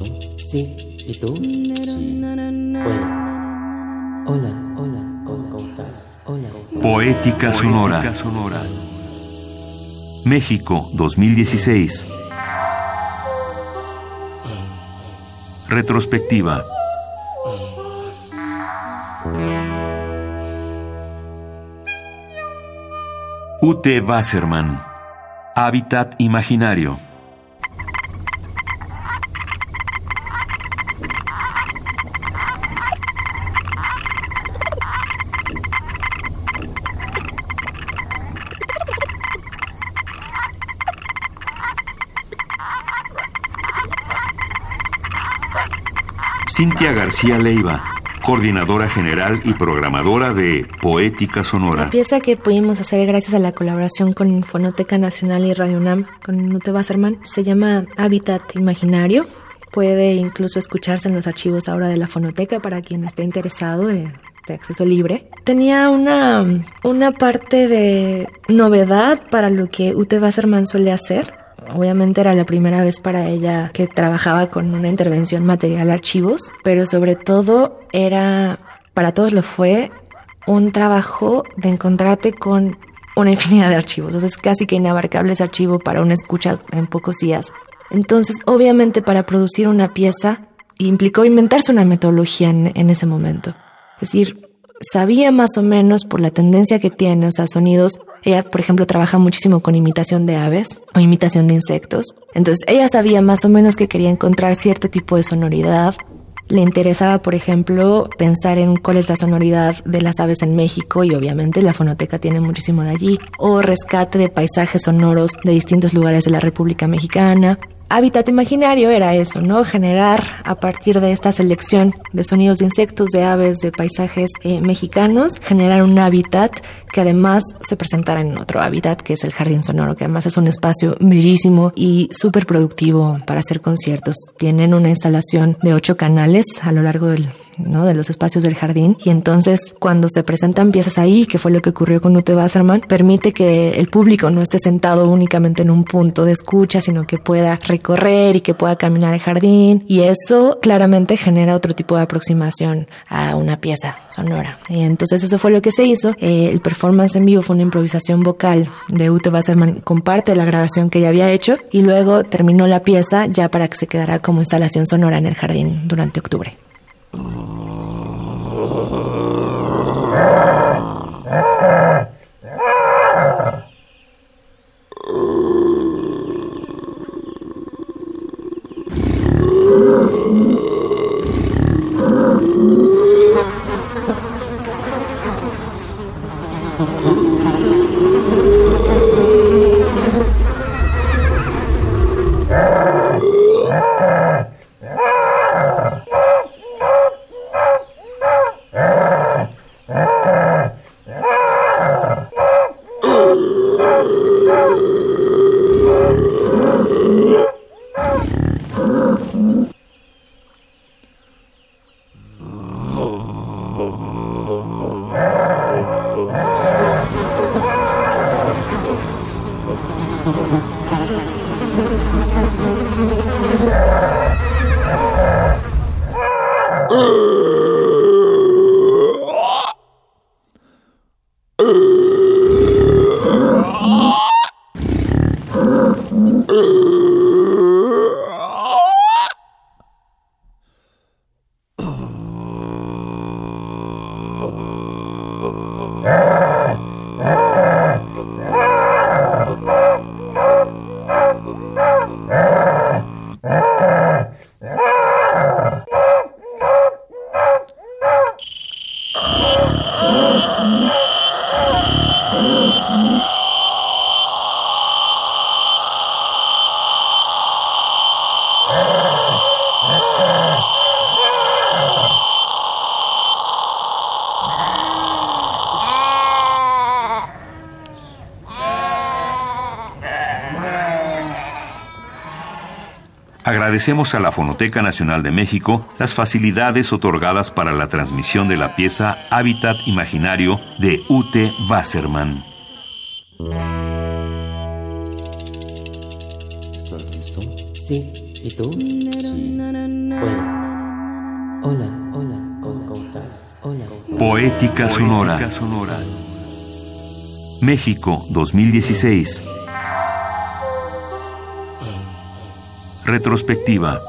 listo? Sí. ¿Y tú? Sí. Bueno. Hola, hola, ¿cómo estás? Hola. Poética Sonora. México 2016. Retrospectiva. Ute Wasserman. Hábitat imaginario. Cintia García Leiva, coordinadora general y programadora de Poética Sonora. La pieza que pudimos hacer gracias a la colaboración con Fonoteca Nacional y Radio UNAM, con Nute Wasserman, se llama Hábitat Imaginario. Puede incluso escucharse en los archivos ahora de la Fonoteca para quien esté interesado de, de acceso libre. Tenía una, una parte de novedad para lo que Ute Wasserman suele hacer Obviamente era la primera vez para ella que trabajaba con una intervención material archivos, pero sobre todo era, para todos lo fue, un trabajo de encontrarte con una infinidad de archivos. Entonces, casi que inabarcable ese archivo para una escucha en pocos días. Entonces, obviamente, para producir una pieza implicó inventarse una metodología en, en ese momento. Es decir, sabía más o menos por la tendencia que tiene, o sea, sonidos. Ella, por ejemplo, trabaja muchísimo con imitación de aves o imitación de insectos. Entonces, ella sabía más o menos que quería encontrar cierto tipo de sonoridad. Le interesaba, por ejemplo, pensar en cuál es la sonoridad de las aves en México y obviamente la fonoteca tiene muchísimo de allí, o rescate de paisajes sonoros de distintos lugares de la República Mexicana. Hábitat imaginario era eso, ¿no? Generar a partir de esta selección de sonidos de insectos, de aves, de paisajes eh, mexicanos, generar un hábitat que además se presentara en otro hábitat, que es el Jardín Sonoro, que además es un espacio bellísimo y súper productivo para hacer conciertos. Tienen una instalación de ocho canales a lo largo del ¿no? de los espacios del jardín. Y entonces, cuando se presentan piezas ahí, que fue lo que ocurrió con Ute Wasserman, permite que el público no esté sentado únicamente en un punto de escucha, sino que pueda recorrer y que pueda caminar el jardín. Y eso claramente genera otro tipo de aproximación a una pieza sonora. Y entonces, eso fue lo que se hizo. Eh, el performance en vivo fue una improvisación vocal de Ute Wasserman con parte de la grabación que ya había hecho y luego terminó la pieza ya para que se quedara como instalación sonora en el jardín durante octubre. Ah! Uh! Agradecemos a la Fonoteca Nacional de México las facilidades otorgadas para la transmisión de la pieza Hábitat Imaginario de Ute Wasserman. ¿Estás listo? Sí. ¿Y tú? Sí. Bueno. Hola, hola, ¿cómo, estás? Hola. Poética Sonora. México 2016. Retrospectiva.